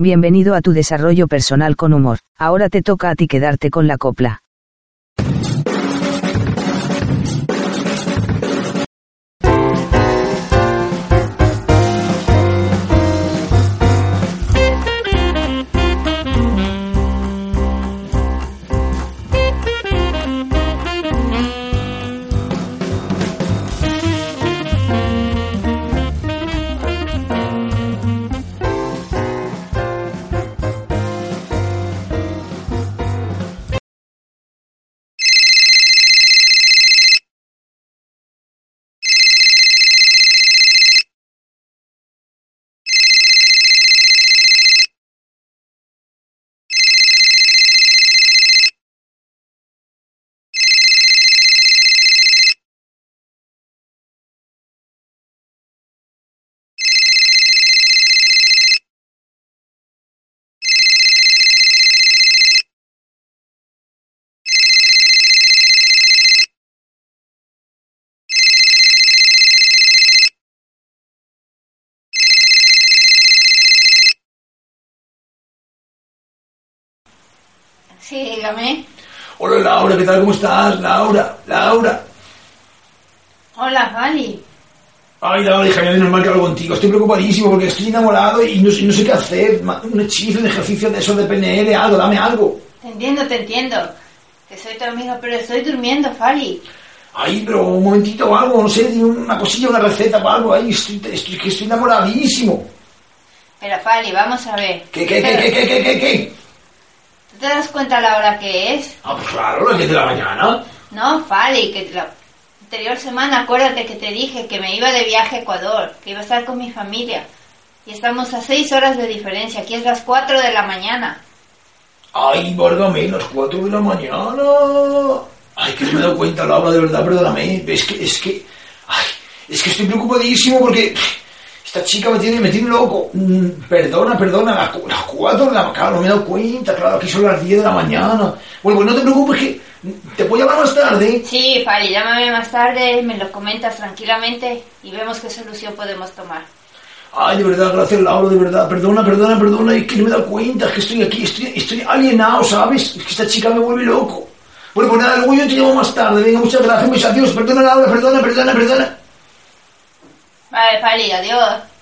Bienvenido a tu desarrollo personal con humor. Ahora te toca a ti quedarte con la copla. Sí, dígame. Hola Laura, ¿qué tal? ¿Cómo estás? Laura, Laura. Hola, Fali. Ay, Laura, hija, es normal que hablo contigo. Estoy preocupadísimo porque estoy enamorado y no, sé- no sé qué hacer. Un hechizo, un ejercicio de eso de PNL, algo, dame algo. Te entiendo, te entiendo. Que soy tu amiga, pero estoy durmiendo, Fali. Ay, pero un momentito o algo, no sé, una cosilla, una receta o algo. Ay, estoy, estoy, estoy enamoradísimo. Pero, Fali, vamos a ver. ¿Qué, qué, qué, qué, qué, qué, qué, qué? ¿Tú te das cuenta la hora que es? Ah, pues claro, las 10 de la mañana. No, Fali, que la anterior semana acuérdate que te dije que me iba de viaje a Ecuador, que iba a estar con mi familia. Y estamos a seis horas de diferencia, aquí es las cuatro de la mañana. Ay, válgame, las 4 de la mañana. Ay, que no me he dado cuenta, Laura, de verdad, perdóname. Es que, es que, ay, es que estoy preocupadísimo porque esta chica me tiene, me tiene loco. Mm, Perdona, perdona, las, las 4 de la mañana, no me he dado cuenta, claro, aquí son las 10 de la mañana. Bueno, pues no te preocupes que te voy a llamar más tarde. Sí, Fali, llámame más tarde, me lo comentas tranquilamente y vemos qué solución podemos tomar. Ay, de verdad, gracias, Laura, de verdad, perdona, perdona, perdona, es que no me he dado cuenta, es que estoy aquí, estoy, estoy alienado, ¿sabes? Es que esta chica me vuelve loco. Bueno, pues nada, luego yo te llamo más tarde, venga, muchas gracias, beso, adiós, perdona, Laura, perdona, perdona, perdona. Vale, Fali, adiós.